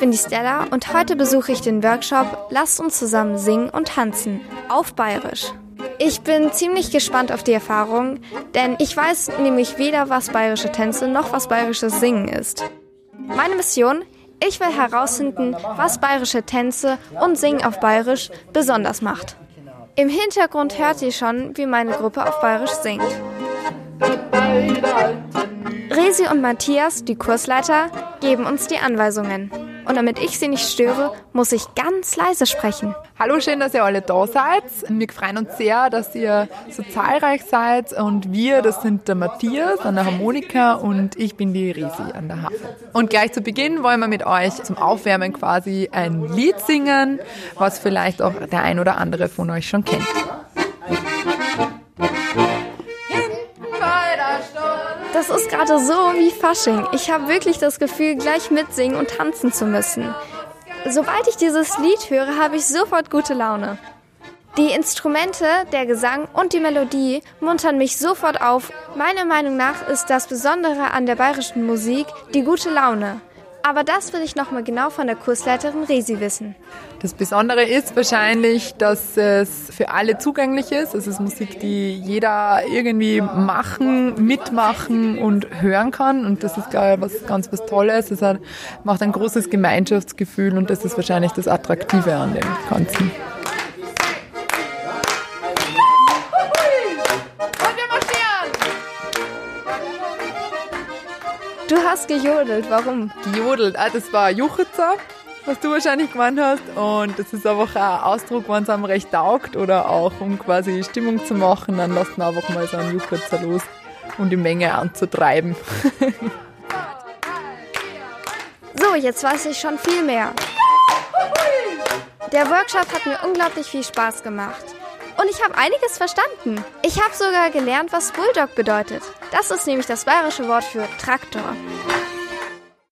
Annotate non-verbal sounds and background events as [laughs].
die Stella und heute besuche ich den Workshop Lasst uns zusammen singen und tanzen auf Bayerisch. Ich bin ziemlich gespannt auf die Erfahrung, denn ich weiß nämlich weder, was bayerische Tänze noch was bayerisches Singen ist. Meine Mission? Ich will herausfinden, was bayerische Tänze und Singen auf Bayerisch besonders macht. Im Hintergrund hört ihr schon, wie meine Gruppe auf Bayerisch singt. Resi und Matthias, die Kursleiter, geben uns die Anweisungen. Und damit ich sie nicht störe, muss ich ganz leise sprechen. Hallo, schön, dass ihr alle da seid. Wir freuen uns sehr, dass ihr so zahlreich seid. Und wir, das sind der Matthias an der Harmonika und ich bin die Resi an der Harfe. Und gleich zu Beginn wollen wir mit euch zum Aufwärmen quasi ein Lied singen, was vielleicht auch der ein oder andere von euch schon kennt. Das ist gerade so wie Fasching. Ich habe wirklich das Gefühl, gleich mitsingen und tanzen zu müssen. Sobald ich dieses Lied höre, habe ich sofort gute Laune. Die Instrumente, der Gesang und die Melodie muntern mich sofort auf. Meiner Meinung nach ist das Besondere an der bayerischen Musik die gute Laune. Aber das will ich nochmal genau von der Kursleiterin Resi wissen. Das Besondere ist wahrscheinlich, dass es für alle zugänglich ist. Es ist Musik, die jeder irgendwie machen, mitmachen und hören kann. Und das ist, was ganz was Tolles. Es hat, macht ein großes Gemeinschaftsgefühl und das ist wahrscheinlich das Attraktive an dem Ganzen. Du hast gejodelt, warum? Gejodelt, ah, das war Juchitzer, was du wahrscheinlich gemeint hast. Und das ist einfach ein Ausdruck, wenn es einem recht taugt oder auch um quasi Stimmung zu machen, dann lasst man einfach mal so einen Juchitzer los, um die Menge anzutreiben. [laughs] so, jetzt weiß ich schon viel mehr. Der Workshop hat mir unglaublich viel Spaß gemacht. Und ich habe einiges verstanden. Ich habe sogar gelernt, was Bulldog bedeutet. Das ist nämlich das bayerische Wort für Traktor.